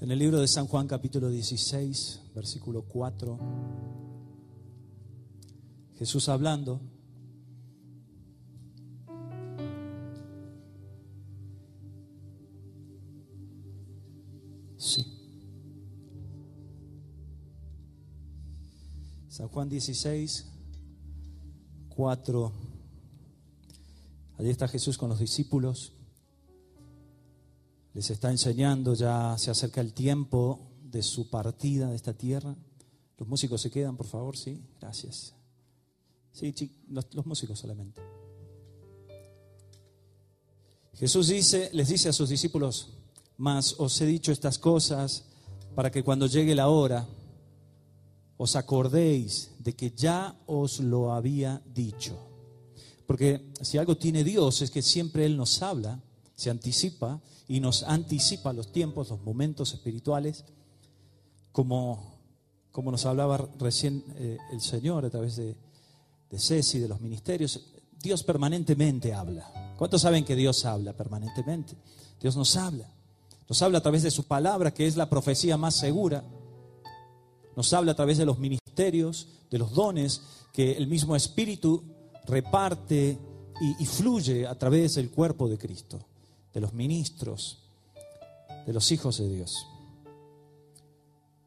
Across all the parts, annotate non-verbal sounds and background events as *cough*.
En el libro de San Juan capítulo 16, versículo 4, Jesús hablando, sí. San Juan 16, 4. Allí está Jesús con los discípulos les está enseñando, ya se acerca el tiempo de su partida de esta tierra. Los músicos se quedan, por favor, sí, gracias. Sí, los, músicos solamente. Jesús dice, les dice a sus discípulos, mas os he dicho estas cosas para que cuando llegue la hora os acordéis de que ya os lo había dicho. Porque si algo tiene Dios es que siempre Él nos habla, se anticipa y nos anticipa los tiempos, los momentos espirituales, como, como nos hablaba recién eh, el Señor a través de, de Ceci, de los ministerios. Dios permanentemente habla. ¿Cuántos saben que Dios habla permanentemente? Dios nos habla. Nos habla a través de su palabra, que es la profecía más segura. Nos habla a través de los ministerios, de los dones que el mismo Espíritu reparte y, y fluye a través del cuerpo de Cristo de los ministros, de los hijos de Dios.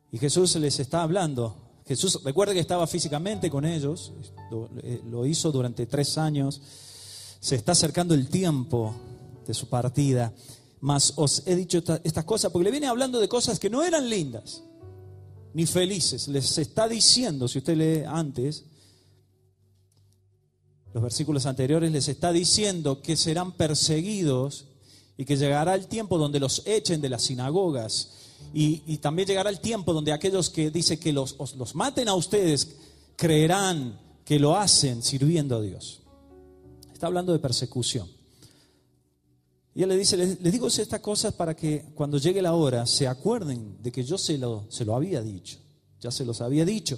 Y Jesús les está hablando. Jesús, recuerde que estaba físicamente con ellos, lo, hizo durante tres años. Se está acercando el tiempo de su partida. Mas os he dicho estas cosas porque le viene hablando de cosas que no eran lindas ni felices. Les está diciendo, si usted lee antes, los versículos anteriores, les está diciendo que serán perseguidos y que llegará el tiempo donde los echen de las sinagogas y, también llegará el tiempo donde aquellos que dicen que los, los maten a ustedes creerán que lo hacen sirviendo a Dios. Está hablando de persecución. Y él le dice, les, digo estas cosas para que cuando llegue la hora se acuerden de que yo se lo, se lo había dicho, ya se los había dicho.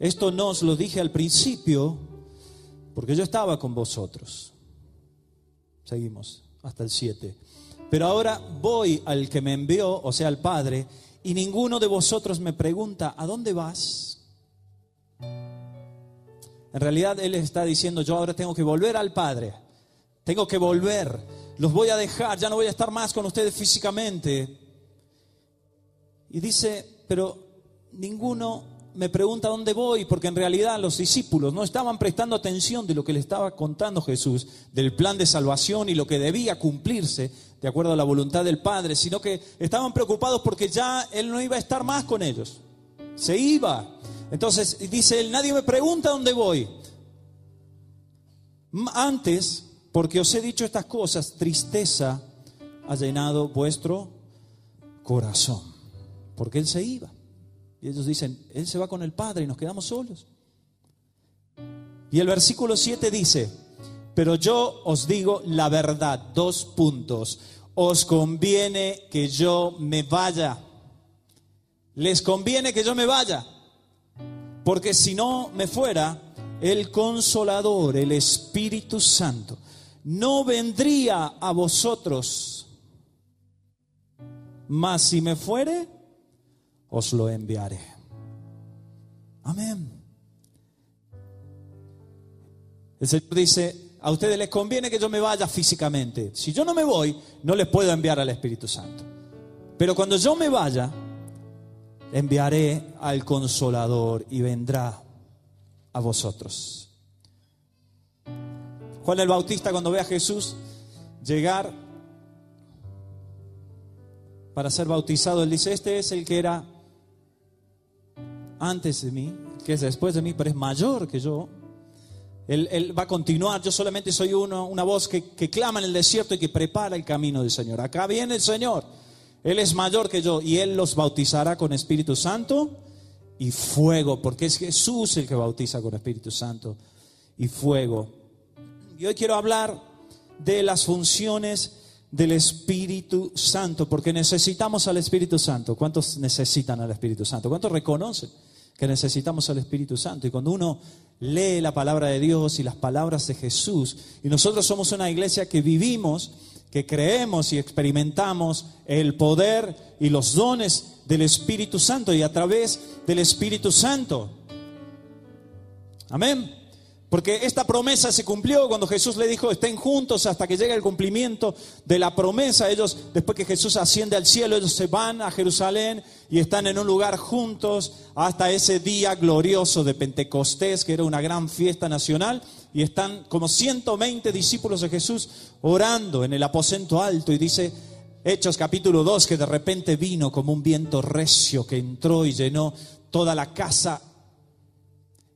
Esto no os lo dije al principio porque yo estaba con vosotros. Seguimos hasta el 7. Pero ahora voy al que me envió, o sea, al Padre, y ninguno de vosotros me pregunta, ¿a dónde vas? En realidad Él está diciendo, yo ahora tengo que volver al Padre, tengo que volver, los voy a dejar, ya no voy a estar más con ustedes físicamente. Y dice, pero ninguno me pregunta dónde voy, porque en realidad los discípulos no estaban prestando atención de lo que le estaba contando Jesús, del plan de salvación y lo que debía cumplirse de acuerdo a la voluntad del Padre, sino que estaban preocupados porque ya Él no iba a estar más con ellos. Se iba. Entonces dice Él, nadie me pregunta dónde voy. Antes, porque os he dicho estas cosas, tristeza ha llenado vuestro corazón, porque Él se iba. Y ellos dicen, Él se va con el Padre y nos quedamos solos. Y el versículo 7 dice, pero yo os digo la verdad, dos puntos. Os conviene que yo me vaya. Les conviene que yo me vaya. Porque si no me fuera, el consolador, el Espíritu Santo, no vendría a vosotros. Mas si me fuere, os lo enviaré. Amén. El Señor dice, a ustedes les conviene que yo me vaya físicamente. Si yo no me voy, no les puedo enviar al Espíritu Santo. Pero cuando yo me vaya, enviaré al consolador y vendrá a vosotros. Juan el Bautista cuando ve a Jesús llegar para ser bautizado, él dice, este es el que era antes de mí, que es después de mí, pero es mayor que yo. Él, va a continuar, yo solamente soy una voz que, que clama en el desierto y que prepara el camino del Señor. Acá viene el Señor, Él es mayor que yo y Él los bautizará con Espíritu Santo y fuego, porque es Jesús el que bautiza con Espíritu Santo y fuego. Y hoy quiero hablar de las funciones del Espíritu Santo, porque necesitamos al Espíritu Santo. ¿Cuántos necesitan al Espíritu Santo? ¿Cuántos reconocen? que necesitamos al Espíritu Santo. Y cuando uno lee la palabra de Dios y las palabras de Jesús, y nosotros somos una iglesia que vivimos que creemos y experimentamos el poder y los dones del Espíritu Santo y a través del Espíritu Santo. Amén. Porque esta promesa se cumplió cuando Jesús le dijo, estén juntos hasta que llegue el cumplimiento de la promesa. Ellos, después que Jesús asciende al cielo, ellos se van a Jerusalén y están en un lugar juntos hasta ese día glorioso de Pentecostés, que era una gran fiesta nacional. Y están como 120 discípulos de Jesús orando en el aposento alto. Y dice Hechos capítulo 2 que de repente vino como un viento recio que entró y llenó toda la casa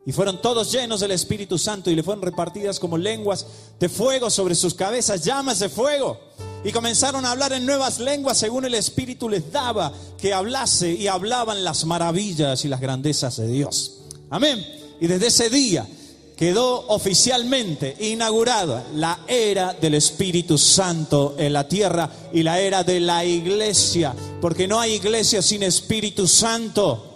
y fueron todos llenos del Espíritu Santo y le fueron repartidas como lenguas de fuego sobre sus cabezas, llamas de fuego. Y comenzaron a hablar en nuevas lenguas según el Espíritu les daba que hablase y hablaban las maravillas y las grandezas de Dios. Amén. Y desde ese día quedó oficialmente inaugurada la era del Espíritu Santo en la tierra y la era de la iglesia, porque no hay iglesia sin Espíritu Santo.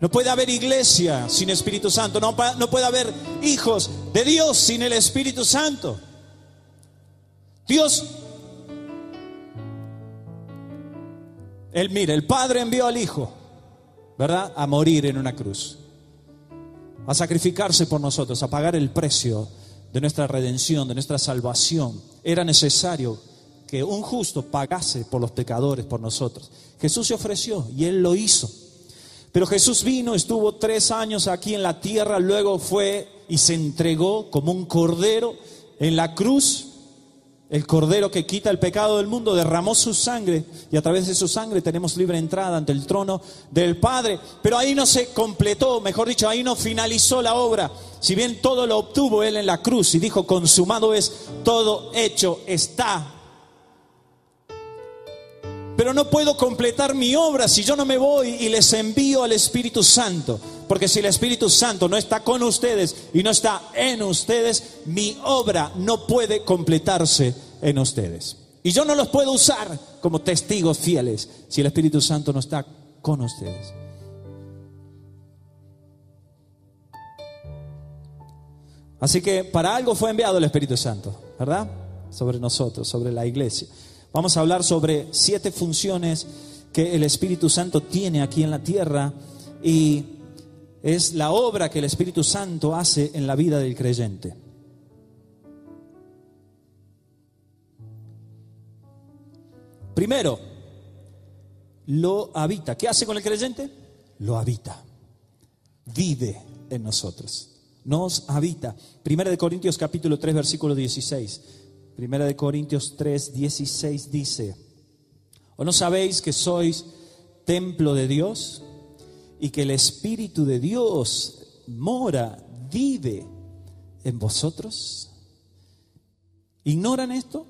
No puede haber iglesia sin Espíritu Santo. No, no, puede haber hijos de Dios sin el Espíritu Santo. Dios, Él el Padre envió al Hijo, ¿verdad? A morir en una cruz. A sacrificarse por nosotros, a pagar el precio de nuestra redención, de nuestra salvación. Era necesario que un justo pagase por los pecadores, por nosotros. Jesús se ofreció y Él lo hizo. Pero Jesús vino, estuvo tres años aquí en la tierra, luego fue y se entregó como un cordero en la cruz. El cordero que quita el pecado del mundo derramó su sangre y a través de su sangre tenemos libre entrada ante el trono del Padre. Pero ahí no se completó, mejor dicho, ahí no finalizó la obra. Si bien todo lo obtuvo Él en la cruz y dijo, consumado es, todo hecho está pero no puedo completar mi obra si yo no me voy y les envío al Espíritu Santo. Porque si el Espíritu Santo no está con ustedes y no está en ustedes, mi obra no puede completarse en ustedes. Y yo no los puedo usar como testigos fieles si el Espíritu Santo no está con ustedes. Así que para algo fue enviado el Espíritu Santo, ¿verdad? Sobre nosotros, sobre la iglesia. Vamos a hablar sobre siete funciones que el Espíritu Santo tiene aquí en la tierra y es la obra que el Espíritu Santo hace en la vida del creyente. Primero, lo habita. ¿Qué hace con el creyente? Lo habita. Vive en nosotros. Nos habita. Primera de Corintios capítulo 3 versículo 16. Primera de Corintios 3, 16 dice, ¿o no sabéis que sois templo de Dios y que el Espíritu de Dios mora, vive en vosotros? ¿Ignoran esto?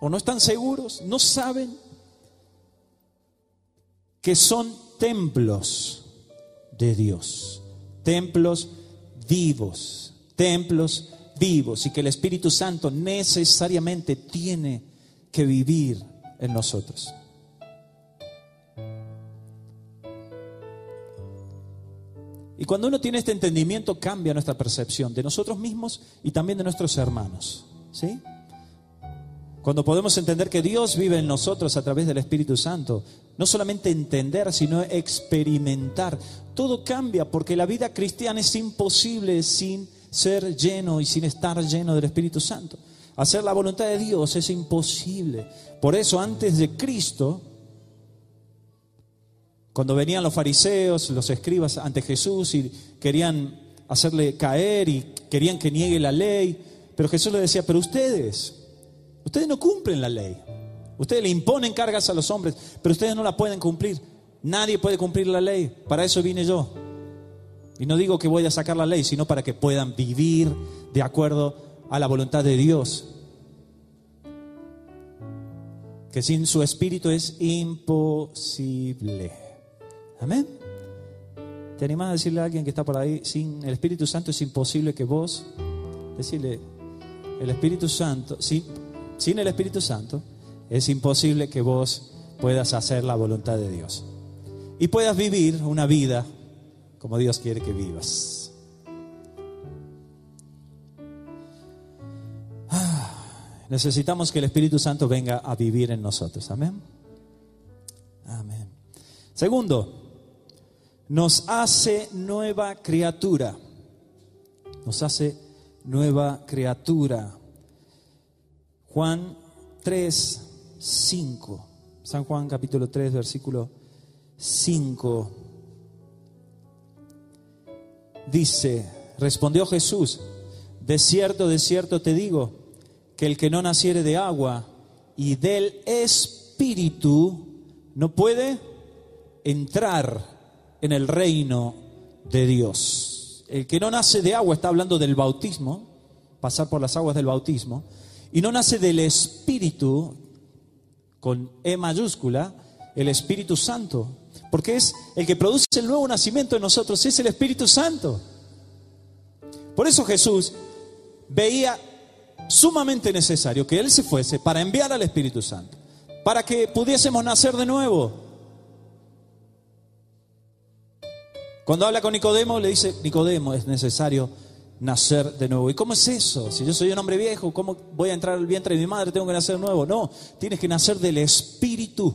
¿O no están seguros? ¿No saben que son templos de Dios? Templos vivos, templos vivos y que el Espíritu Santo necesariamente tiene que vivir en nosotros. Y cuando uno tiene este entendimiento cambia nuestra percepción de nosotros mismos y también de nuestros hermanos. ¿Sí? Cuando podemos entender que Dios vive en nosotros a través del Espíritu Santo, no solamente entender, sino experimentar, todo cambia porque la vida cristiana es imposible sin ser lleno y sin estar lleno del Espíritu Santo. Hacer la voluntad de Dios es imposible. Por eso antes de Cristo, cuando venían los fariseos, los escribas ante Jesús y querían hacerle caer y querían que niegue la ley, pero Jesús le decía, pero ustedes, ustedes no cumplen la ley. Ustedes le imponen cargas a los hombres, pero ustedes no la pueden cumplir. Nadie puede cumplir la ley. Para eso vine yo. Y no digo que voy a sacar la ley, sino para que puedan vivir de acuerdo a la voluntad de Dios. Que sin su espíritu es imposible. Amén. ¿Te animas a decirle a alguien que está por ahí, sin el Espíritu Santo es imposible que vos, decirle, el Espíritu Santo, sí, sin el Espíritu Santo es imposible que vos puedas hacer la voluntad de Dios y puedas vivir una vida como Dios quiere que vivas. Ah, Necesitamos que el Espíritu Santo venga a vivir en nosotros. Amén. Amén. Segundo, nos hace nueva criatura. Nos hace nueva criatura. Juan 3, 5. San Juan capítulo 3, versículo 5. Dice, respondió Jesús, de cierto, de cierto te digo, que el que no naciere de agua y del Espíritu no puede entrar en el reino de Dios. El que no nace de agua está hablando del bautismo, pasar por las aguas del bautismo, y no nace del Espíritu, con E mayúscula, el Espíritu Santo, porque es el que produce el nuevo nacimiento en nosotros, es el Espíritu Santo. Por eso Jesús veía sumamente necesario que Él se fuese para enviar al Espíritu Santo, para que pudiésemos nacer de nuevo. Cuando habla con Nicodemo, le dice, Nicodemo, es necesario nacer de nuevo. ¿Y cómo es eso? Si yo soy un hombre viejo, ¿cómo voy a entrar al vientre de mi madre? Tengo que nacer nuevo. No, tienes que nacer del Espíritu.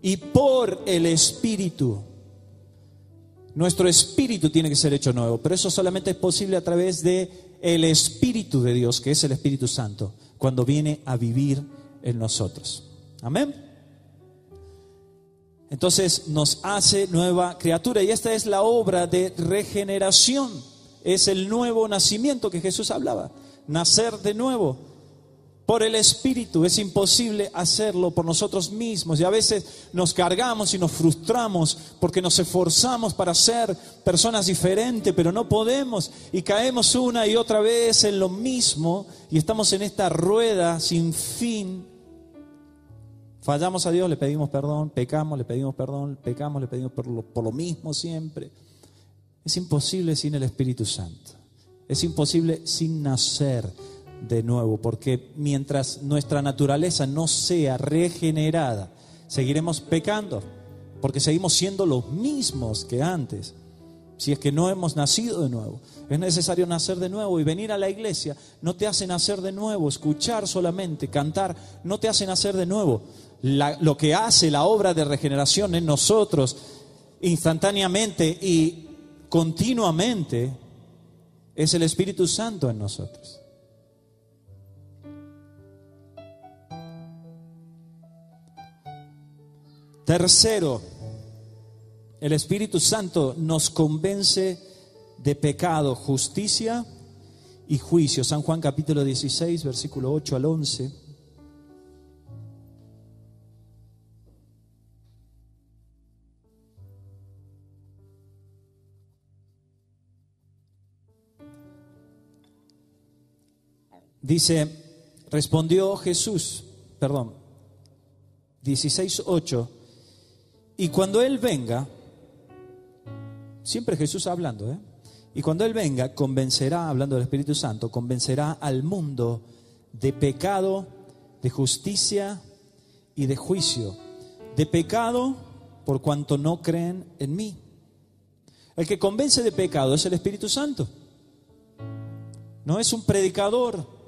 Y por el Espíritu. Nuestro espíritu tiene que ser hecho nuevo, pero eso solamente es posible a través de el espíritu de Dios, que es el Espíritu Santo, cuando viene a vivir en nosotros. Amén. Entonces nos hace nueva criatura. Y esta es la obra de regeneración. Es el nuevo nacimiento que Jesús hablaba, nacer de nuevo por el Espíritu. Es imposible hacerlo por nosotros mismos. Y a veces nos cargamos y nos frustramos porque nos esforzamos para ser personas diferentes, pero no podemos. Y caemos una y otra vez en lo mismo y estamos en esta rueda sin fin Fallamos a Dios, le pedimos perdón, pecamos, le pedimos perdón, pecamos, le pedimos por lo, por lo mismo siempre. Es imposible sin el Espíritu Santo. Es imposible sin nacer de nuevo, porque mientras nuestra naturaleza no sea regenerada, seguiremos pecando, porque seguimos siendo los mismos que antes, si es que no hemos nacido de nuevo. Es necesario nacer de nuevo y venir a la iglesia no te hace nacer de nuevo, escuchar solamente, cantar, no te hace nacer de nuevo lo que hace la obra de regeneración en nosotros instantáneamente y continuamente es el Espíritu Santo en nosotros. Tercero, el Espíritu Santo nos convence de pecado, justicia y juicio. San Juan capítulo 16, versículo 8 al 11. Dice, respondió Jesús, perdón, 16.8, y cuando Él venga, siempre Jesús hablando, ¿eh? Y cuando Él venga, convencerá, hablando del Espíritu Santo, convencerá al mundo de pecado, de justicia y de juicio. De pecado por cuanto no creen en mí. El que convence de pecado es el Espíritu Santo. No es un predicador,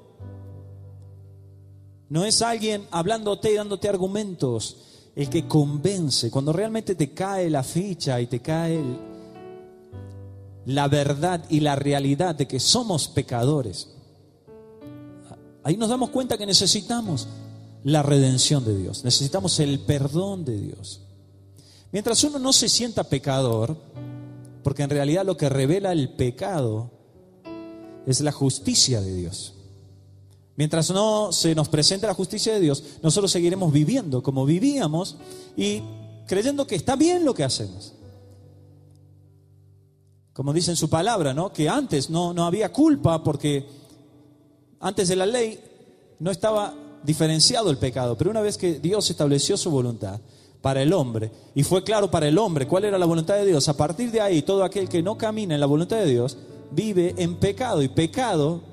no es alguien hablándote y dándote argumentos. El que convence, cuando realmente te cae la ficha y te cae la verdad y la realidad de que somos pecadores, ahí nos damos cuenta que necesitamos la redención de Dios, necesitamos el perdón de Dios. Mientras uno no se sienta pecador, porque en realidad lo que revela el pecado es la justicia de Dios. Mientras no se nos presente la justicia de Dios, nosotros seguiremos viviendo como vivíamos y creyendo que está bien lo que hacemos. Como dice en su palabra, ¿no? Que antes no, no había culpa porque antes de la ley no estaba diferenciado el pecado, pero una vez que Dios estableció su voluntad para el hombre y fue claro para el hombre cuál era la voluntad de Dios, a partir de ahí todo aquel que no camina en la voluntad de Dios vive en pecado y pecado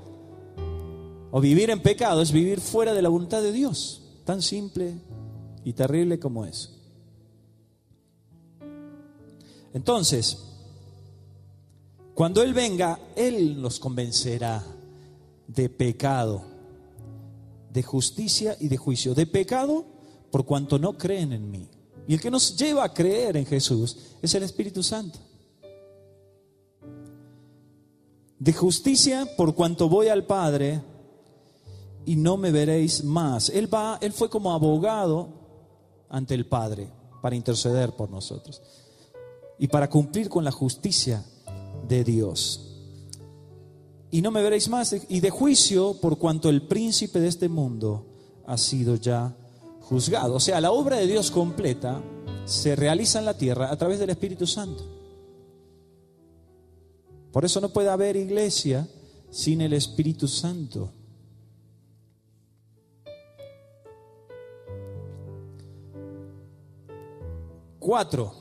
o vivir en pecado es vivir fuera de la voluntad de Dios. Tan simple y terrible como es. Entonces, cuando Él venga, Él nos convencerá de pecado, de justicia y de juicio, de pecado por cuanto no creen en mí. Y el que nos lleva a creer en Jesús es el Espíritu Santo. De justicia por cuanto voy al Padre y no me veréis más. Él va, él fue como abogado ante el Padre para interceder por nosotros y para cumplir con la justicia de Dios. Y no me veréis más y de juicio por cuanto el príncipe de este mundo ha sido ya juzgado. O sea, la obra de Dios completa se realiza en la tierra a través del Espíritu Santo. Por eso no puede haber iglesia sin el Espíritu Santo. Cuatro.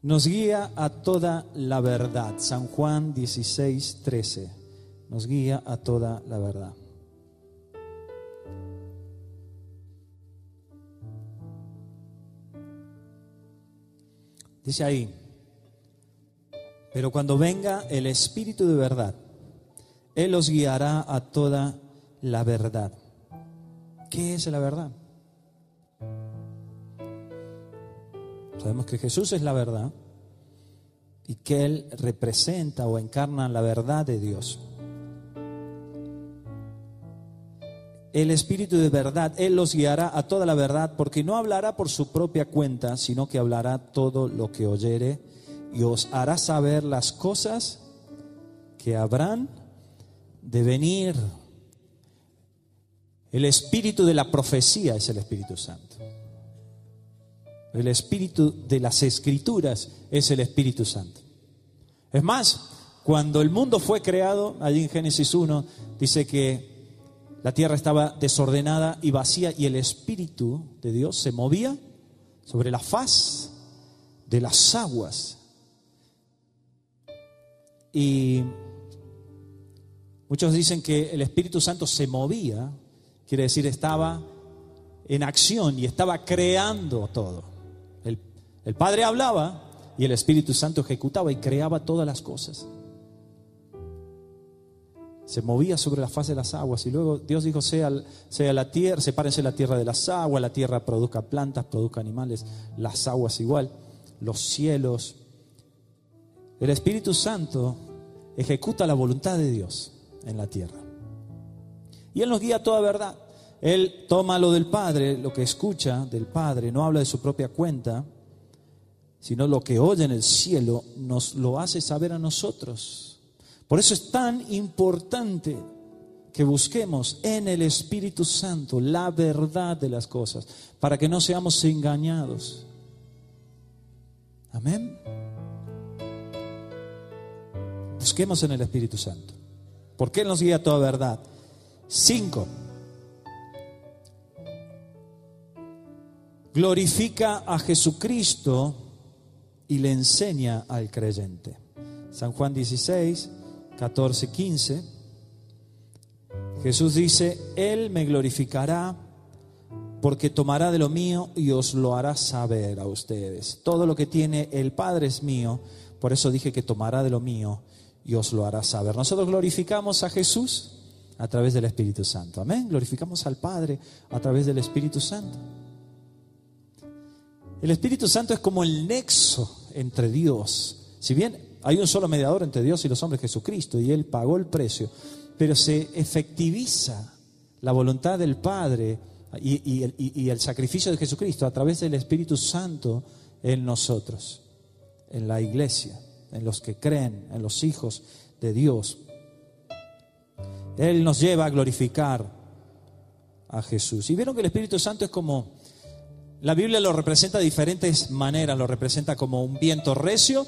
Nos guía a toda la verdad. San Juan 16, 13. Nos guía a toda la verdad. Dice ahí, pero cuando venga el Espíritu de verdad, Él os guiará a toda la verdad. ¿Qué es la verdad? Sabemos que Jesús es la verdad y que Él representa o encarna la verdad de Dios. el Espíritu de verdad, Él los guiará a toda la verdad, porque no hablará por su propia cuenta, sino que hablará todo lo que oyere y os hará saber las cosas que habrán de venir. El espíritu de la profecía es el Espíritu Santo. El espíritu de las escrituras es el Espíritu Santo. Es más, cuando el mundo fue creado, allí en Génesis 1, dice que la tierra estaba desordenada y vacía y el Espíritu de Dios se movía sobre la faz de las aguas. Y muchos dicen que el Espíritu Santo se movía, quiere decir estaba en acción y estaba creando todo. El, Padre hablaba y el Espíritu Santo ejecutaba y creaba todas las cosas se movía sobre la faz de las aguas y luego Dios dijo, sea, la tierra, sepárense la tierra de las aguas, la tierra produzca plantas, produzca animales, las aguas igual, los cielos. El Espíritu Santo ejecuta la voluntad de Dios en la tierra. Y Él nos guía toda verdad. Él toma lo del Padre, lo que escucha del Padre, no habla de su propia cuenta, sino lo que oye en el cielo, nos lo hace saber a nosotros. Por eso es tan importante que busquemos en el Espíritu Santo la verdad de las cosas, para que no seamos engañados. Amén. Busquemos en el Espíritu Santo, porque Él nos guía a toda verdad. Cinco. Glorifica a Jesucristo y le enseña al creyente. San Juan 16, 14, 15, Jesús dice, Él me glorificará porque tomará de lo mío y os lo hará saber a ustedes. Todo lo que tiene el Padre es mío, por eso dije que tomará de lo mío y os lo hará saber. Nosotros glorificamos a Jesús a través del Espíritu Santo. Amén. Glorificamos al Padre a través del Espíritu Santo. El Espíritu Santo es como el nexo entre Dios. Si bien hay un solo mediador entre Dios y los hombres, Jesucristo, y Él pagó el precio. Pero se efectiviza la voluntad del Padre y, el, sacrificio de Jesucristo a través del Espíritu Santo en nosotros, en la iglesia, en los que creen, en los hijos de Dios. Él nos lleva a glorificar a Jesús. Y vieron que el Espíritu Santo es como, la Biblia lo representa de diferentes maneras, lo representa como un viento recio,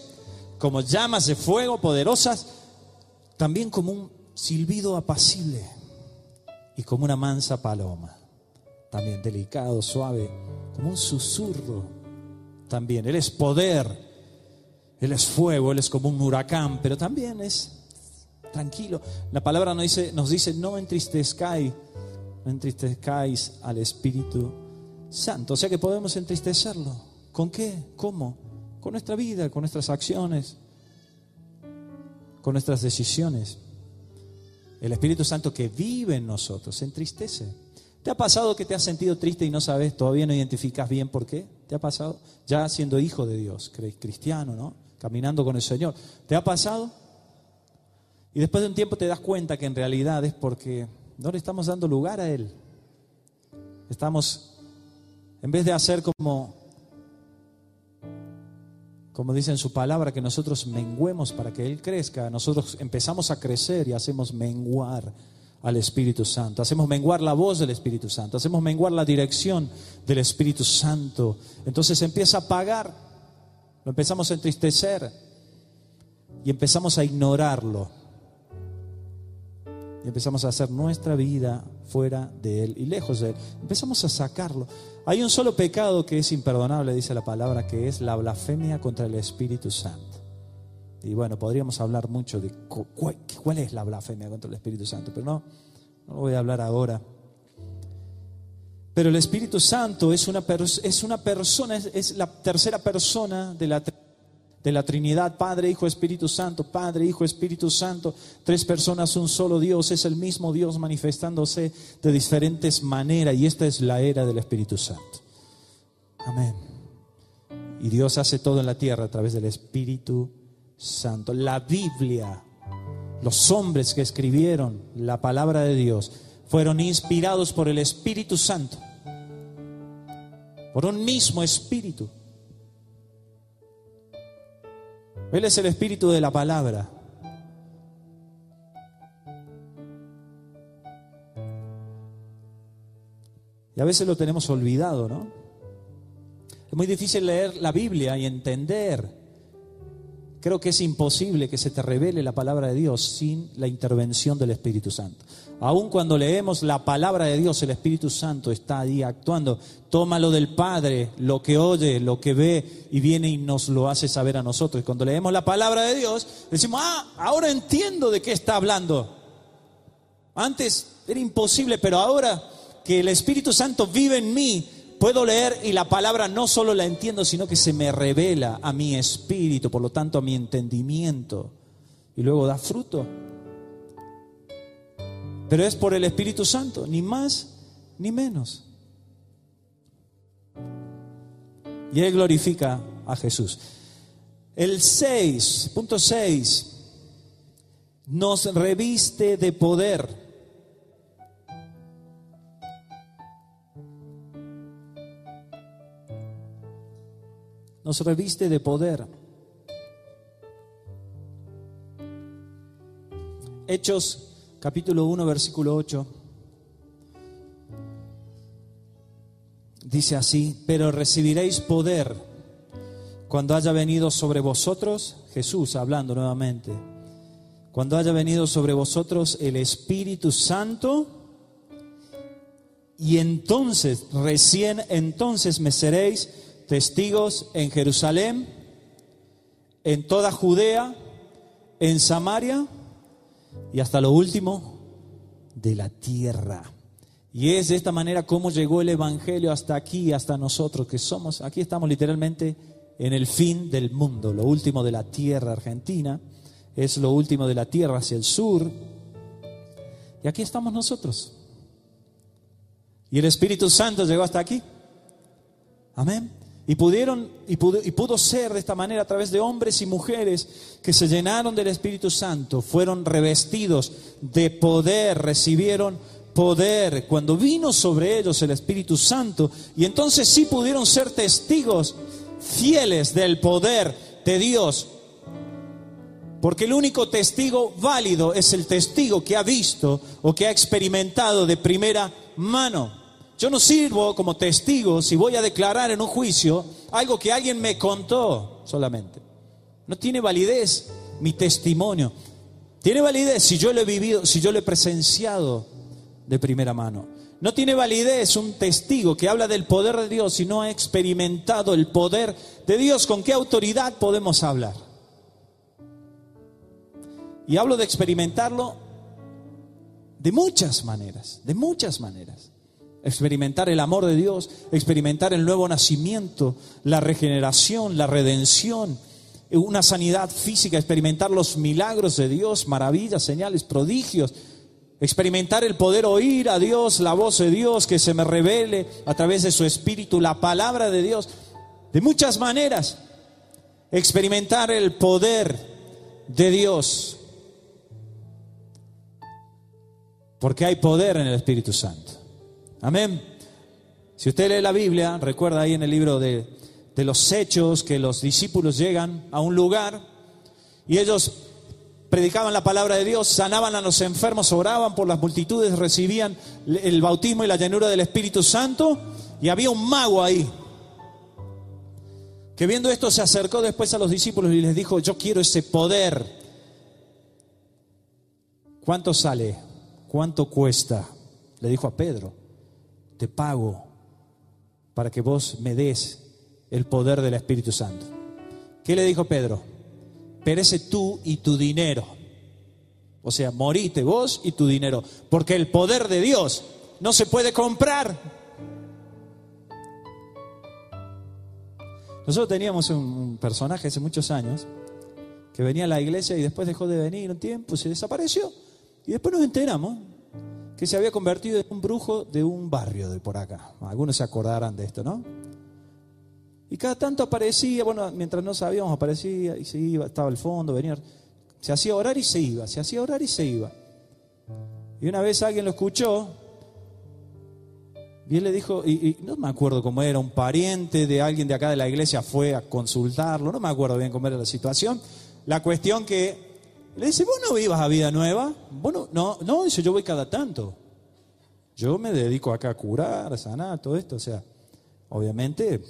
como llamas de fuego poderosas, también como un silbido apacible y como una mansa paloma, también delicado, suave, como un susurro también. Él es poder, Él es fuego, Él es como un huracán, pero también es tranquilo. La palabra nos dice, no entristezcáis, no entristezcáis al Espíritu Santo. O sea que podemos entristecerlo. ¿Con qué? ¿Cómo? con nuestra vida, con nuestras acciones, con nuestras decisiones. el Espíritu Santo que vive en nosotros se entristece. ¿Te ha pasado que te has sentido triste y no sabes, todavía no identificas bien por qué? ¿Te ha pasado? Ya siendo hijo de Dios, cristiano, ¿no? Caminando con el Señor. ¿Te ha pasado? Y después de un tiempo te das cuenta que en realidad es porque no le estamos dando lugar a Él. Estamos, en vez de hacer como, como dice en su palabra, que nosotros menguemos para que Él crezca, nosotros empezamos a crecer y hacemos menguar al Espíritu Santo, hacemos menguar la voz del Espíritu Santo, hacemos menguar la dirección del Espíritu Santo. Entonces empieza a apagar, lo empezamos a entristecer y empezamos a ignorarlo y empezamos a hacer nuestra vida fuera de Él y lejos de Él. Empezamos a sacarlo. Hay un solo pecado que es imperdonable, dice la palabra, que es la blasfemia contra el Espíritu Santo. Y bueno, podríamos hablar mucho de cuál, es la blasfemia contra el Espíritu Santo, pero no, no lo voy a hablar ahora. Pero el Espíritu Santo es una, es una persona, es, es la tercera persona de la de la Trinidad, Padre, Hijo, Espíritu Santo, Padre, Hijo, Espíritu Santo, tres personas, un solo Dios, es el mismo Dios manifestándose de diferentes maneras y esta es la era del Espíritu Santo. Amén. Y Dios hace todo en la tierra a través del Espíritu Santo. La Biblia, los hombres que escribieron la palabra de Dios, fueron inspirados por el Espíritu Santo, por un mismo Espíritu. Él es el espíritu de la palabra. Y a veces lo tenemos olvidado, ¿no? Es muy difícil leer la Biblia y entender. Creo que es imposible que se te revele la palabra de Dios sin la intervención del Espíritu Santo. Aun cuando leemos la palabra de Dios, el Espíritu Santo está ahí actuando. Toma lo del Padre, lo que oye, lo que ve, y viene y nos lo hace saber a nosotros. Y cuando leemos la palabra de Dios, decimos, ah, ahora entiendo de qué está hablando. Antes era imposible, pero ahora que el Espíritu Santo vive en mí, puedo leer y la palabra no solo la entiendo, sino que se me revela a mi espíritu, por lo tanto a mi entendimiento. Y luego da fruto. Pero es por el Espíritu Santo, ni más ni menos. Y Él glorifica a Jesús. El 6, punto 6, nos reviste de poder. Nos reviste de poder. Hechos capítulo 1, versículo 8. Dice así, pero recibiréis poder cuando haya venido sobre vosotros, Jesús hablando nuevamente, cuando haya venido sobre vosotros el Espíritu Santo, y entonces, recién entonces me seréis testigos en Jerusalén, en toda Judea, en Samaria y hasta lo último, de la tierra. Y es de esta manera como llegó el Evangelio hasta aquí, hasta nosotros, que somos, aquí estamos literalmente en el fin del mundo, lo último de la tierra argentina, es lo último de la tierra hacia el sur. Y aquí estamos nosotros. Y el Espíritu Santo llegó hasta aquí. Amén. Y pudieron y pudo, y pudo, ser de esta manera a través de hombres y mujeres que se llenaron del Espíritu Santo, fueron revestidos de poder, recibieron poder cuando vino sobre ellos el Espíritu Santo y entonces sí pudieron ser testigos fieles del poder de Dios. Porque el único testigo válido es el testigo que ha visto o que ha experimentado de primera mano. Yo no sirvo como testigo si voy a declarar en un juicio algo que alguien me contó solamente. No tiene validez mi testimonio. Tiene validez si yo lo he vivido, si yo lo he presenciado de primera mano. No tiene validez un testigo que habla del poder de Dios si no ha experimentado el poder de Dios. ¿Con qué autoridad podemos hablar? Y hablo de experimentarlo de muchas maneras, de muchas maneras experimentar el amor de Dios, experimentar el nuevo nacimiento, la regeneración, la redención, una sanidad física, experimentar los milagros de Dios, maravillas, señales, prodigios, Experimentar el poder oír a Dios, la voz de Dios, que se me revele a través de su espíritu, la palabra de Dios, de muchas maneras. Experimentar el poder de Dios. Porque hay poder en el Espíritu Santo. Amén. Si usted lee la Biblia, recuerda ahí en el libro de, de los hechos que los discípulos llegan a un lugar y ellos predicaban la palabra de Dios, sanaban a los enfermos, oraban por las multitudes, recibían el bautismo y la llenura del Espíritu Santo, y había un mago ahí, que viendo esto se acercó después a los discípulos y les dijo, yo quiero ese poder. ¿Cuánto sale? ¿Cuánto cuesta? Le dijo a Pedro, te pago para que vos me des el poder del Espíritu Santo. ¿Qué le dijo Pedro? perece tú y tu dinero. O sea, morite vos y tu dinero. Porque el poder de Dios no se puede comprar. Nosotros teníamos un personaje hace muchos años que venía a la iglesia y después dejó de venir un tiempo, se desapareció. Y después nos enteramos que se había convertido en un brujo de un barrio de por acá. Algunos se acordarán de esto, ¿no? Y cada tanto aparecía, bueno, mientras no sabíamos, aparecía y se iba, estaba al fondo, venía, se hacía orar y se iba, se hacía orar y se iba. Y una vez alguien lo escuchó y él le dijo, y, no me acuerdo cómo era, un pariente de alguien de acá de la iglesia fue a consultarlo, no me acuerdo bien cómo era la situación. La cuestión que le dice, vos no vivas a vida nueva, bueno, no, no, dice, yo voy cada tanto. Yo me dedico acá a curar, a sanar, todo esto, o sea, obviamente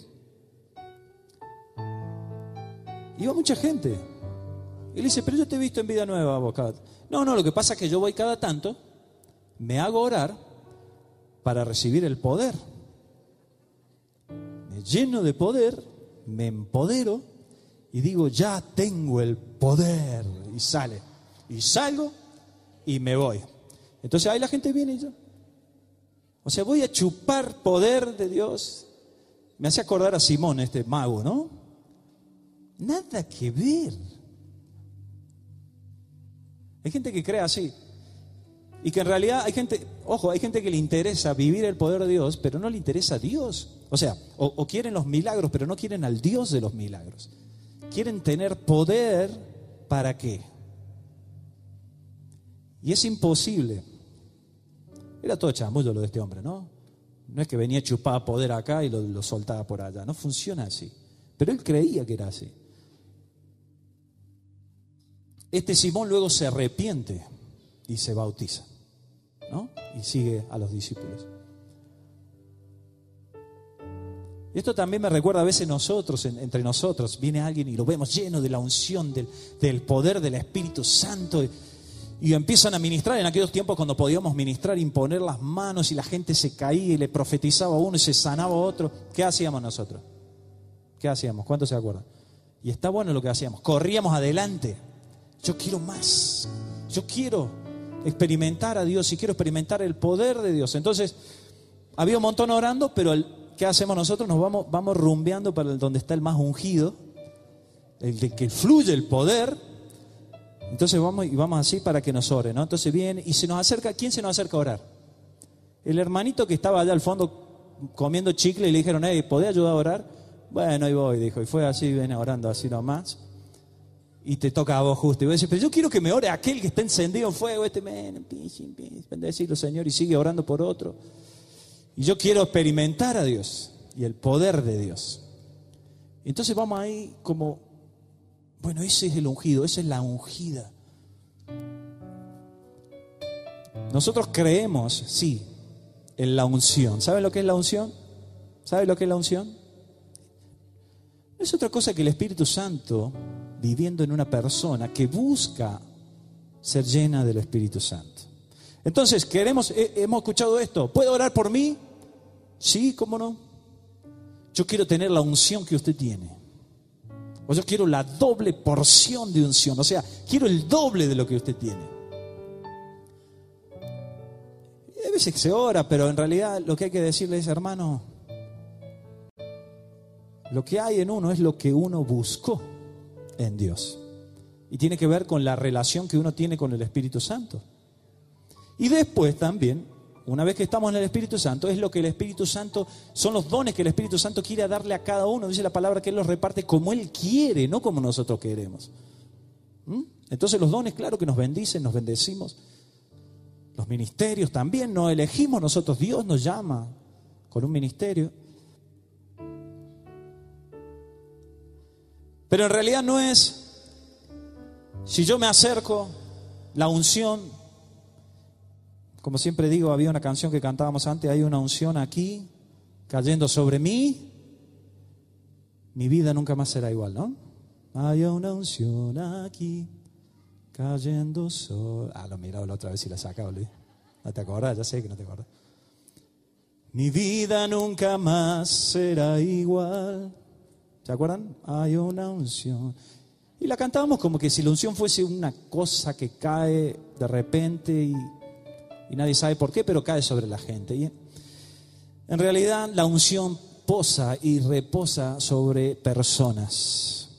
Iba mucha gente. Y le dice, pero yo te he visto en vida nueva, abogado. No, no, lo que pasa es que yo voy cada tanto, me hago orar para recibir el poder. Me lleno de poder, me empodero y digo, ya tengo el poder. Y sale. Y salgo y me voy. Entonces ahí la gente viene y yo. O sea, voy a chupar poder de Dios. Me hace acordar a Simón, este mago, ¿no? Nada que ver. Hay gente que cree así. Y que en realidad hay gente, ojo, hay gente que le interesa vivir el poder de Dios, pero no le interesa a Dios. O sea, o, quieren los milagros, pero no quieren al Dios de los milagros. Quieren tener poder para qué. Y es imposible. Era todo chamullo lo de este hombre, ¿no? No es que venía a chupar poder acá y lo, lo soltaba por allá. No funciona así. Pero él creía que era así. Este Simón luego se arrepiente y se bautiza, ¿no? Y sigue a los discípulos. Esto también me recuerda a veces nosotros, entre nosotros, viene alguien y lo vemos lleno de la unción, del, poder del Espíritu Santo. Y, empiezan a ministrar en aquellos tiempos cuando podíamos ministrar, imponer las manos y la gente se caía y le profetizaba a uno y se sanaba a otro. ¿Qué hacíamos nosotros? ¿Qué hacíamos? ¿Cuántos se acuerdan? Y está bueno lo que hacíamos. Corríamos adelante. Yo quiero más. Yo quiero experimentar a Dios y quiero experimentar el poder de Dios. Entonces, había un montón orando, pero ¿qué hacemos nosotros? Nos vamos, vamos rumbeando para donde está el más ungido, el de que fluye el poder. Entonces vamos y vamos así para que nos ore, ¿no? Entonces viene y se nos acerca, ¿quién se nos acerca a orar? El hermanito que estaba allá al fondo comiendo chicle y le dijeron, hey, ¿podés ayudar a orar? Bueno, ahí voy, dijo, y fue así, viene orando así nomás y te toca a vos justo. Y vos decís, pero yo quiero que me ore aquel que está encendido en fuego, este men, bendecirlo Señor, y sigue orando por otro. Y yo quiero experimentar a Dios y el poder de Dios. Entonces vamos ahí como, bueno, ese es el ungido, esa es la ungida. Nosotros creemos, sí, en la unción. ¿Saben lo que es la unción? ¿Saben lo que es la unción? No es otra cosa que el Espíritu Santo viviendo en una persona que busca ser llena del Espíritu Santo. Entonces, queremos, hemos escuchado esto. ¿Puede orar por mí? Sí, ¿cómo no? Yo quiero tener la unción que usted tiene. O yo quiero la doble porción de unción. O sea, quiero el doble de lo que usted tiene. Y a veces se ora, pero en realidad lo que hay que decirle es, hermano, lo que hay en uno es lo que uno buscó en Dios. Y tiene que ver con la relación que uno tiene con el Espíritu Santo. Y después también, una vez que estamos en el Espíritu Santo, es lo que el Espíritu Santo, son los dones que el Espíritu Santo quiere darle a cada uno. Dice la palabra que Él los reparte como Él quiere, no como nosotros queremos. ¿Mm? Entonces los dones, claro que nos bendicen, nos bendecimos. Los ministerios también, no elegimos nosotros, Dios nos llama con un ministerio. Pero en realidad no es, si yo me acerco, la unción, como siempre digo, había una canción que cantábamos antes, hay una unción aquí cayendo sobre mí, mi vida nunca más será igual, ¿no? Hay una unción aquí cayendo sobre... Ah, lo miraba la otra vez y la sacaba, Luis. ¿No te acordás? Ya sé que no te acordás. Mi vida nunca más será igual. ¿Se acuerdan? Hay una unción. Y la cantábamos como que si la unción fuese una cosa que cae de repente y, nadie sabe por qué, pero cae sobre la gente. Y en realidad la unción posa y reposa sobre personas.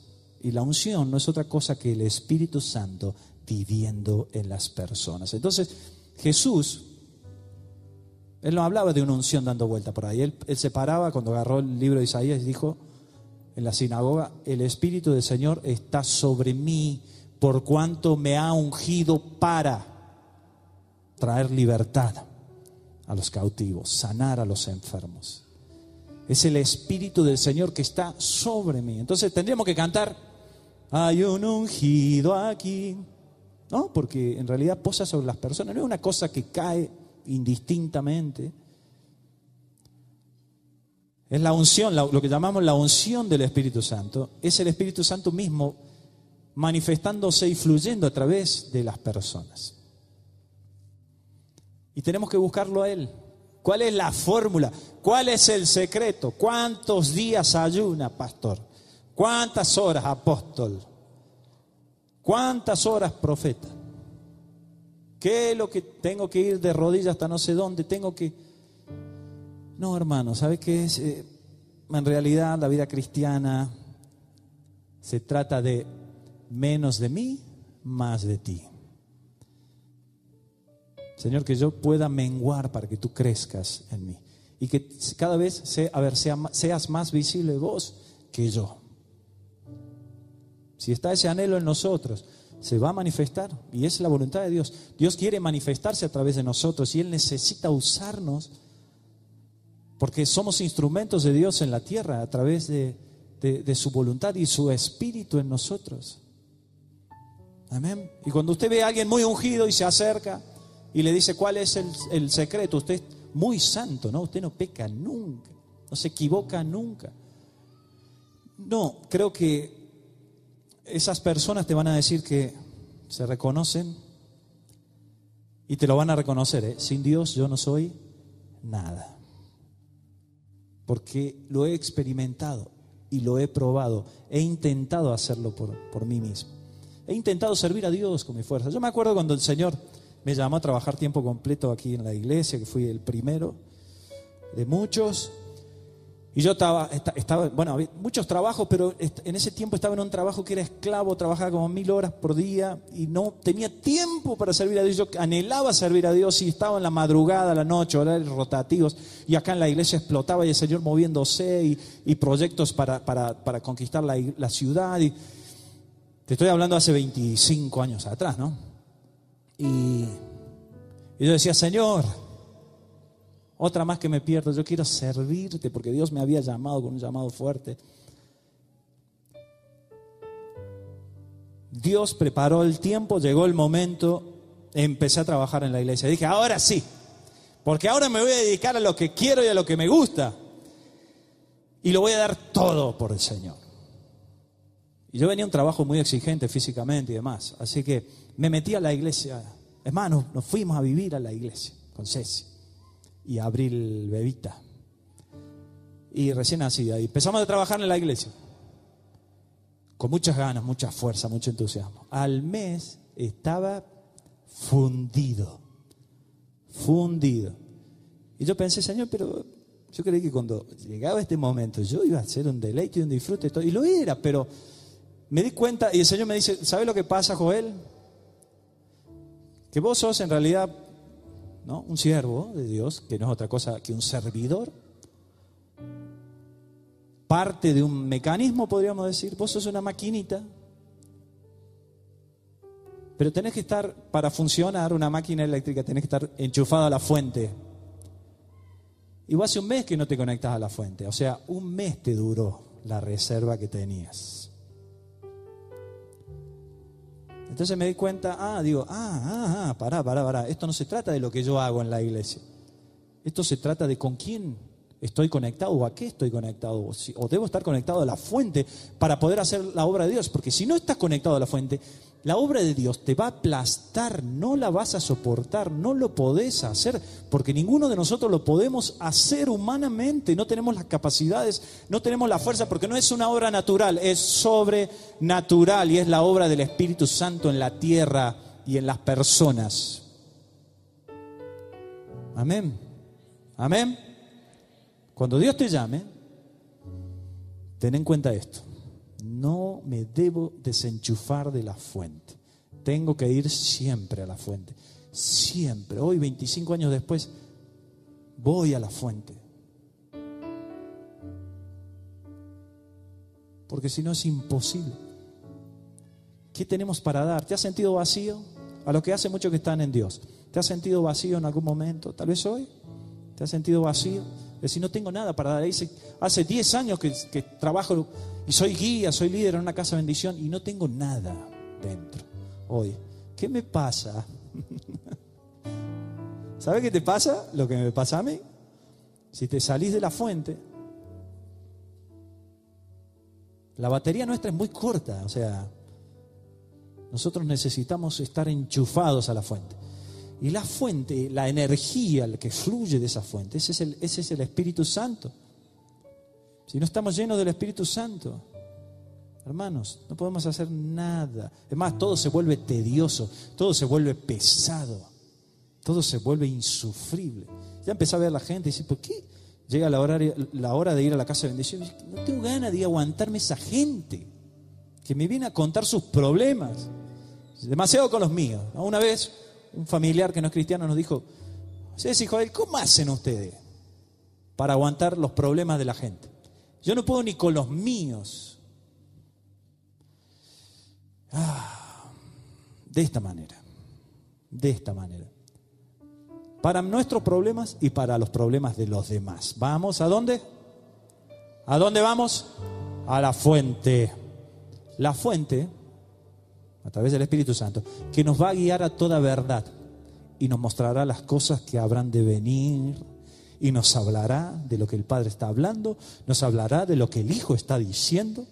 Y la unción no es otra cosa que el Espíritu Santo viviendo en las personas. Entonces, Jesús, él no hablaba de una unción dando vuelta por ahí. Él, él se paraba cuando agarró el libro de Isaías y dijo, en la sinagoga, el Espíritu del Señor está sobre mí por cuanto me ha ungido para traer libertad a los cautivos, sanar a los enfermos. Es el Espíritu del Señor que está sobre mí. Entonces tendríamos que cantar, hay un ungido aquí. ¿No? Porque en realidad posa sobre las personas, no es una cosa que cae indistintamente. Es la unción, lo que llamamos la unción del Espíritu Santo. Es el Espíritu Santo mismo manifestándose y fluyendo a través de las personas. Y tenemos que buscarlo a Él. ¿Cuál es la fórmula? ¿Cuál es el secreto? ¿Cuántos días ayuna, pastor? ¿Cuántas horas, apóstol? ¿Cuántas horas, profeta? ¿Qué es lo que tengo que ir de rodillas hasta no sé dónde? Tengo que no, hermano, ¿sabe qué es? Eh, en realidad la vida cristiana se trata de menos de mí, más de ti. Señor, que yo pueda menguar para que tú crezcas en mí. Y que cada vez a ver, seas más visible vos que yo. Si está ese anhelo en nosotros, se va a manifestar. Y es la voluntad de Dios. Dios quiere manifestarse a través de nosotros y Él necesita usarnos porque somos instrumentos de Dios en la tierra a través de, su voluntad y su espíritu en nosotros. Amén. Y cuando usted ve a alguien muy ungido y se acerca y le dice cuál es el, el secreto, usted es muy santo, ¿no? Usted no peca nunca, no se equivoca nunca. No, creo que esas personas te van a decir que se reconocen y te lo van a reconocer. ¿eh? Sin Dios yo no soy nada porque lo he experimentado y lo he probado. He intentado hacerlo por, por mí mismo. He intentado servir a Dios con mi fuerza. Yo me acuerdo cuando el Señor me llamó a trabajar tiempo completo aquí en la iglesia, que fui el primero de muchos. Y yo estaba, estaba, bueno, había muchos trabajos, pero en ese tiempo estaba en un trabajo que era esclavo, trabajaba como mil horas por día y no tenía tiempo para servir a Dios. Yo anhelaba servir a Dios y estaba en la madrugada, la noche, horarios rotativos, y acá en la iglesia explotaba y el Señor moviéndose y, proyectos para, para, conquistar la, la, ciudad. Y te estoy hablando hace 25 años atrás, ¿no? Y, yo decía, Señor, otra más que me pierdo. Yo quiero servirte porque Dios me había llamado con un llamado fuerte. Dios preparó el tiempo, llegó el momento, empecé a trabajar en la iglesia. Dije, ahora sí, porque ahora me voy a dedicar a lo que quiero y a lo que me gusta. Y lo voy a dar todo por el Señor. Y yo venía un trabajo muy exigente físicamente y demás. Así que me metí a la iglesia. Hermanos, nos fuimos a vivir a la iglesia con Ceci y Abril Bebita. Y recién nacida. Y empezamos a trabajar en la iglesia. Con muchas ganas, mucha fuerza, mucho entusiasmo. Al mes estaba fundido. Fundido. Y yo pensé, Señor, pero yo creí que cuando llegaba este momento yo iba a ser un deleite y un disfrute. Y lo era, pero me di cuenta y el Señor me dice, ¿sabes lo que pasa, Joel? Que vos sos en realidad ¿no? Un siervo de Dios, que no es otra cosa que un servidor. Parte de un mecanismo, podríamos decir. Vos sos una maquinita. Pero tenés que estar, para funcionar una máquina eléctrica, tenés que estar enchufado a la fuente. Y vos hace un mes que no te conectas a la fuente. O sea, un mes te duró la reserva que tenías. Entonces me di cuenta, ah, digo, ah, ah, ah, pará, pará, pará. Esto no se trata de lo que yo hago en la iglesia. Esto se trata de con quién estoy conectado o a qué estoy conectado. O, debo estar conectado a la fuente para poder hacer la obra de Dios. Porque si no estás conectado a la fuente, la obra de Dios te va a aplastar, no la vas a soportar, no lo podés hacer, porque ninguno de nosotros lo podemos hacer humanamente, no tenemos las capacidades, no tenemos la fuerza, porque no es una obra natural, es sobrenatural y es la obra del Espíritu Santo en la tierra y en las personas. Amén. Amén. Cuando Dios te llame, ten en cuenta esto no me debo desenchufar de la fuente. Tengo que ir siempre a la fuente. Siempre. Hoy, 25 años después, voy a la fuente. Porque si no es imposible. ¿Qué tenemos para dar? ¿Te has sentido vacío? A lo que hace mucho que están en Dios. ¿Te has sentido vacío en algún momento? Tal vez hoy. ¿Te has sentido vacío? Decir, no tengo nada para dar. Hace 10 años que, que trabajo y soy guía, soy líder en una casa de bendición y no tengo nada dentro hoy. ¿Qué me pasa? *laughs* ¿Sabe qué te pasa? Lo que me pasa a mí. Si te salís de la fuente, la batería nuestra es muy corta, o sea, nosotros necesitamos estar enchufados a la fuente. Y la fuente, la energía que fluye de esa fuente, ese es el, ese es el Espíritu Santo. Si no estamos llenos del Espíritu Santo, hermanos, no podemos hacer nada. Es más, todo se vuelve tedioso, todo se vuelve pesado, todo se vuelve insufrible. Ya empezó a ver la gente y dice, ¿por qué llega la hora, la hora de ir a la casa de bendición? No tengo ganas de aguantarme esa gente que me viene a contar sus problemas. Demasiado con los míos. Una vez un familiar que no es cristiano nos dijo, ¿cómo hacen ustedes para aguantar los problemas de la gente? Yo no puedo ni con los míos. Ah, de esta manera. De esta manera. Para nuestros problemas y para los problemas de los demás. ¿Vamos a dónde? ¿A dónde vamos? A la fuente. La fuente, a través del Espíritu Santo, que nos va a guiar a toda verdad y nos mostrará las cosas que habrán de venir y nos hablará de lo que el Padre está hablando, nos hablará de lo que el Hijo está diciendo.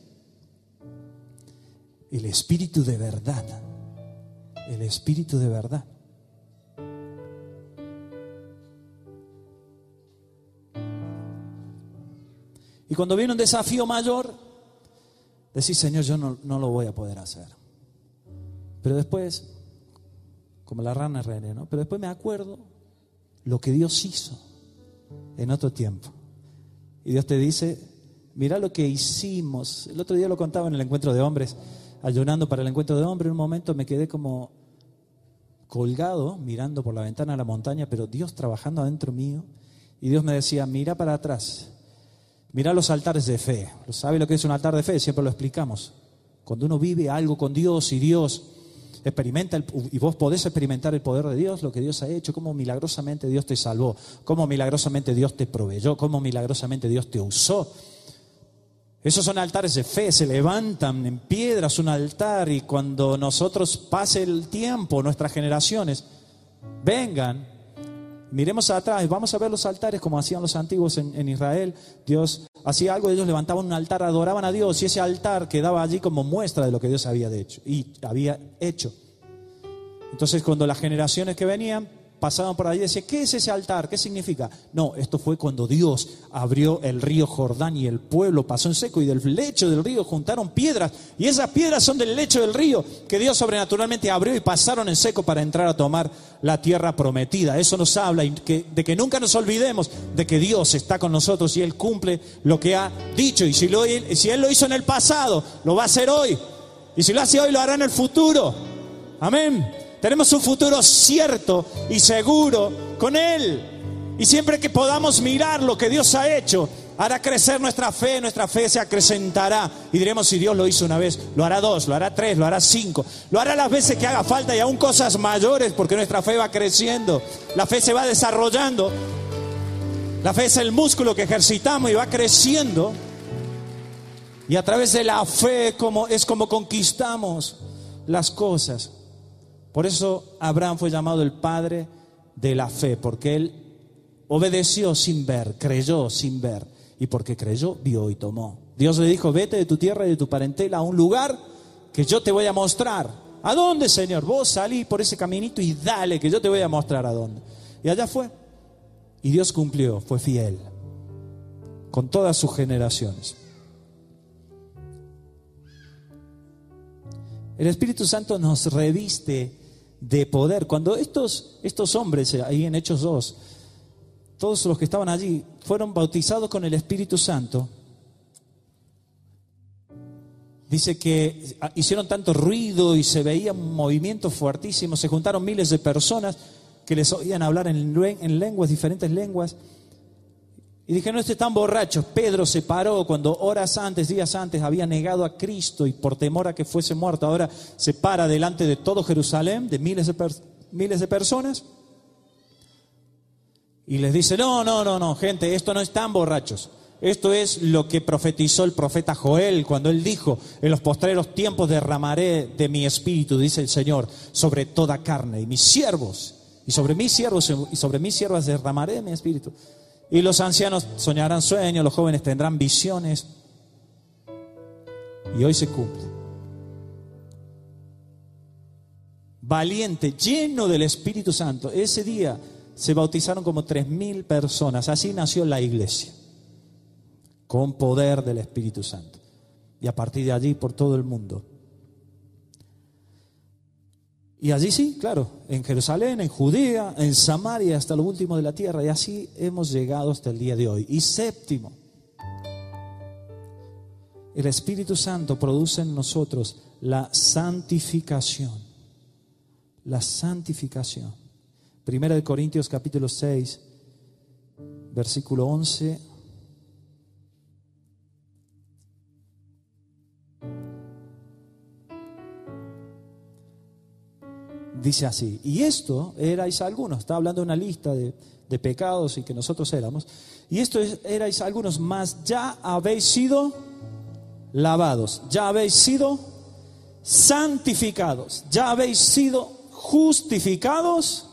El Espíritu de verdad, el Espíritu de verdad. Y cuando viene un desafío mayor, decís, Señor, yo no, no, lo voy a poder hacer. Pero después, como la rana René, ¿no? Pero después me acuerdo lo que Dios hizo en otro tiempo. Y Dios te dice, mira lo que hicimos. El otro día lo contaba en el encuentro de hombres, ayunando para el encuentro de hombres. En un momento me quedé como colgado, mirando por la ventana a la montaña, pero Dios trabajando adentro mío. Y Dios me decía, mira para atrás, mira los altares de fe. ¿Sabe lo que es un altar de fe? Siempre lo explicamos. Cuando uno vive algo con Dios y Dios Experimenta y vos podés experimentar el poder de Dios, lo que Dios ha hecho, cómo milagrosamente Dios te salvó, cómo milagrosamente Dios te proveyó, cómo milagrosamente Dios te usó. Esos son altares de fe, se levantan en piedras un altar y cuando nosotros pase el tiempo, nuestras generaciones vengan, miremos atrás vamos a ver los altares como hacían los antiguos en, en Israel. Dios hacía algo, ellos levantaban un altar, adoraban a Dios y ese altar quedaba allí como muestra de lo que Dios había hecho y había hecho. Entonces cuando las generaciones que venían pasaban por allí y decían, ¿qué es ese altar? ¿Qué significa? No, esto fue cuando Dios abrió el río Jordán y el pueblo pasó en seco y del lecho del río juntaron piedras y esas piedras son del lecho del río que Dios sobrenaturalmente abrió y pasaron en seco para entrar a tomar la tierra prometida. Eso nos habla de que nunca nos olvidemos de que Dios está con nosotros y Él cumple lo que ha dicho y si, si Él lo hizo en el pasado, lo va a hacer hoy y si lo hace hoy, lo hará en el futuro. Amén. Tenemos un futuro cierto y seguro con Él. Y siempre que podamos mirar lo que Dios ha hecho, hará crecer nuestra fe, nuestra fe se acrecentará. Y diremos, si Dios lo hizo una vez, lo hará dos, lo hará tres, lo hará cinco, lo hará las veces que haga falta y aún cosas mayores, porque nuestra fe va creciendo, la fe se va desarrollando. La fe es el músculo que ejercitamos y va creciendo. Y a través de la fe es como conquistamos las cosas. Por eso Abraham fue llamado el padre de la fe, porque él obedeció sin ver, creyó sin ver, y porque creyó, vio y tomó. Dios le dijo, vete de tu tierra y de tu parentela a un lugar que yo te voy a mostrar. ¿A dónde, Señor? Vos salí por ese caminito y dale, que yo te voy a mostrar a dónde. Y allá fue. Y Dios cumplió, fue fiel, con todas sus generaciones. El Espíritu Santo nos reviste de poder. Cuando estos, estos hombres, eh, ahí en Hechos 2, todos los que estaban allí, fueron bautizados con el Espíritu Santo, dice que ah, hicieron tanto ruido y se veía un movimiento fuertísimo, se juntaron miles de personas que les oían hablar en, en lenguas, diferentes lenguas. Y dije, no están borrachos. Pedro se paró cuando horas antes, días antes, había negado a Cristo y por temor a que fuese muerto, ahora se para delante de todo Jerusalén, de miles de, miles de personas. Y les dice, no, no, no, no, gente, esto no están borrachos. Esto es lo que profetizó el profeta Joel cuando él dijo, en los postreros tiempos derramaré de mi espíritu, dice el Señor, sobre toda carne. Y mis siervos, y sobre mis siervos y sobre mis siervas derramaré de mi espíritu. Y los ancianos soñarán sueños, los jóvenes tendrán visiones. Y hoy se cumple. Valiente, lleno del Espíritu Santo. Ese día se bautizaron como tres mil personas. Así nació la iglesia. Con poder del Espíritu Santo. Y a partir de allí por todo el mundo. Y allí sí, claro, en Jerusalén, en Judea, en Samaria, hasta lo último de la tierra. Y así hemos llegado hasta el día de hoy. Y séptimo, el Espíritu Santo produce en nosotros la santificación. La santificación. Primera de Corintios capítulo 6, versículo 11 dice así, y esto erais algunos, está hablando de una lista de, pecados y que nosotros éramos, y esto erais algunos, más ya habéis sido lavados, ya habéis sido santificados, ya habéis sido justificados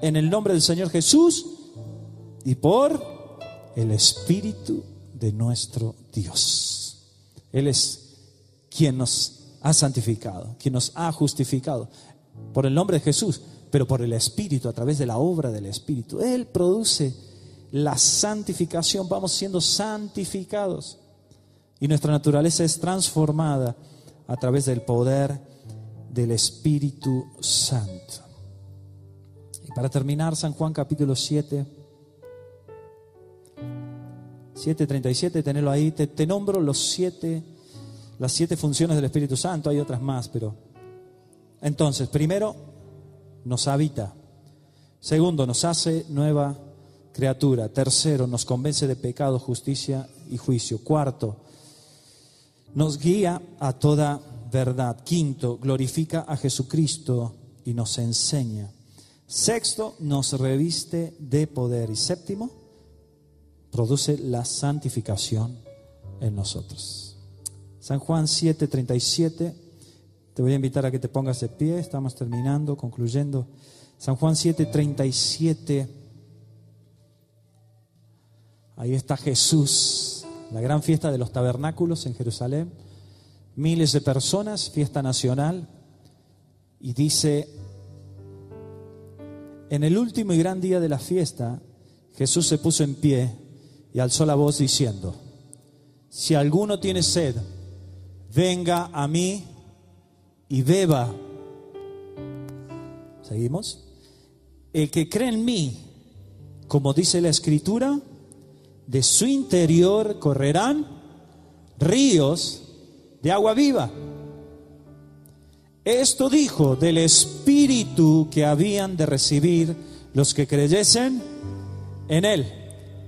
en el nombre del Señor Jesús y por el Espíritu de nuestro Dios. Él es quien nos ha santificado, quien nos ha justificado por el nombre de Jesús, pero por el Espíritu, a través de la obra del Espíritu. Él produce la santificación, vamos siendo santificados. Y nuestra naturaleza es transformada a través del poder del Espíritu Santo. Y para terminar, San Juan capítulo 7, 7.37, tenelo ahí, te, te nombro los siete, las siete funciones del Espíritu Santo, hay otras más, pero entonces, primero, nos habita. Segundo, nos hace nueva criatura. Tercero, nos convence de pecado, justicia y juicio. Cuarto, nos guía a toda verdad. Quinto, glorifica a Jesucristo y nos enseña. Sexto, nos reviste de poder. Y séptimo, produce la santificación en nosotros. San Juan 7, 37 te voy a invitar a que te pongas de pie, estamos terminando, concluyendo. San Juan 7, 37. Ahí está Jesús, la gran fiesta de los tabernáculos en Jerusalén. Miles de personas, fiesta nacional. Y dice, en el último y gran día de la fiesta, Jesús se puso en pie y alzó la voz diciendo, si alguno tiene sed, venga a mí y beba. ¿Seguimos? El que cree en mí, como dice la escritura, de su interior correrán ríos de agua viva. Esto dijo del Espíritu que habían de recibir los que creyesen en Él.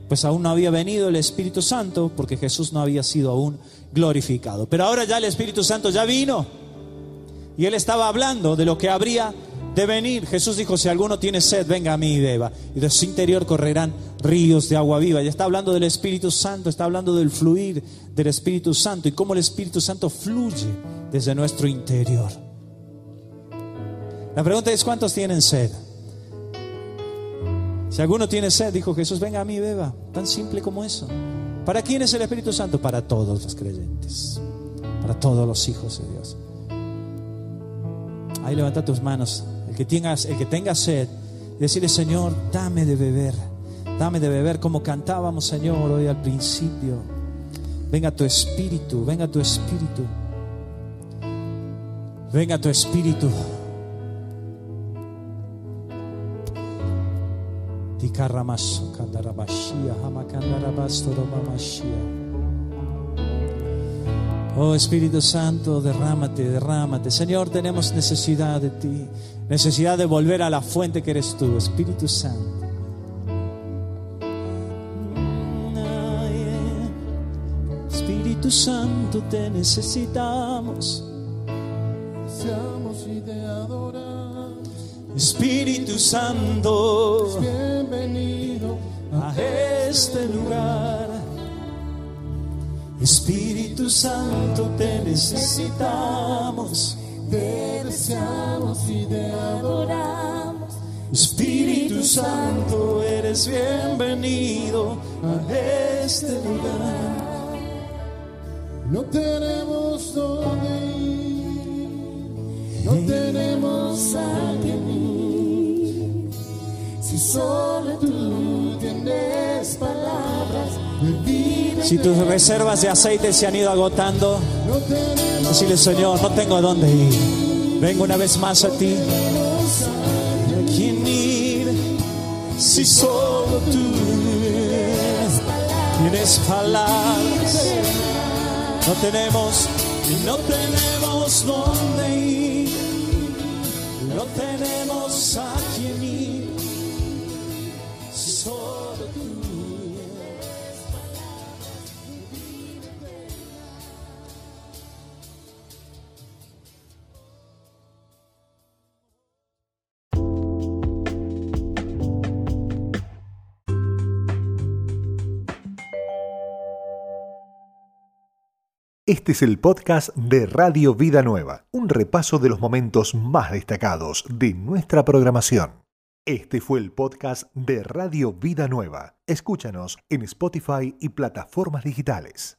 Pues aún no había venido el Espíritu Santo porque Jesús no había sido aún glorificado. Pero ahora ya el Espíritu Santo ya vino y Él estaba hablando de lo que habría de venir. Jesús dijo, si alguno tiene sed, venga a mí y beba. Y de su interior correrán ríos de agua viva. Ya está hablando del Espíritu Santo, está hablando del fluir del Espíritu Santo y cómo el Espíritu Santo fluye desde nuestro interior. La pregunta es, ¿cuántos tienen sed? Si alguno tiene sed, dijo Jesús, venga a mí, beba. Tan simple como eso. ¿Para quién es el Espíritu Santo? Para todos los creyentes, para todos los hijos de Dios. Ahí levanta tus manos. El que, el que tenga sed, decirle, Señor, dame de beber. Dame de beber como cantábamos, Señor, hoy al principio. Venga tu espíritu, venga tu espíritu. Venga tu espíritu. Oh Espíritu Santo, derrámate, derrámate. Señor, tenemos necesidad de ti, necesidad de volver a la fuente que eres tú, Espíritu Santo. Espíritu Santo, te necesitamos. Deseamos y te adoramos. Espíritu Santo, Bienvenido a este lugar. Espíritu Santo, te necesitamos. te deseamos y te adoramos. Espíritu Santo, eres bienvenido a este lugar. No tenemos dónde ir, no tenemos a quién ir. Si solo tú tienes palabras Si tus reservas de aceite se han ido agotando, decirle Señor, no tengo dónde ir. Vengo una vez más a ti. ¿A quién ir? Si solo tú tienes palabras. No tenemos no tenemos dónde ir. Este es el podcast de Radio Vida Nueva, un repaso de los momentos más destacados de nuestra programación. Este fue el podcast de Radio Vida Nueva. Escúchanos en Spotify y plataformas digitales.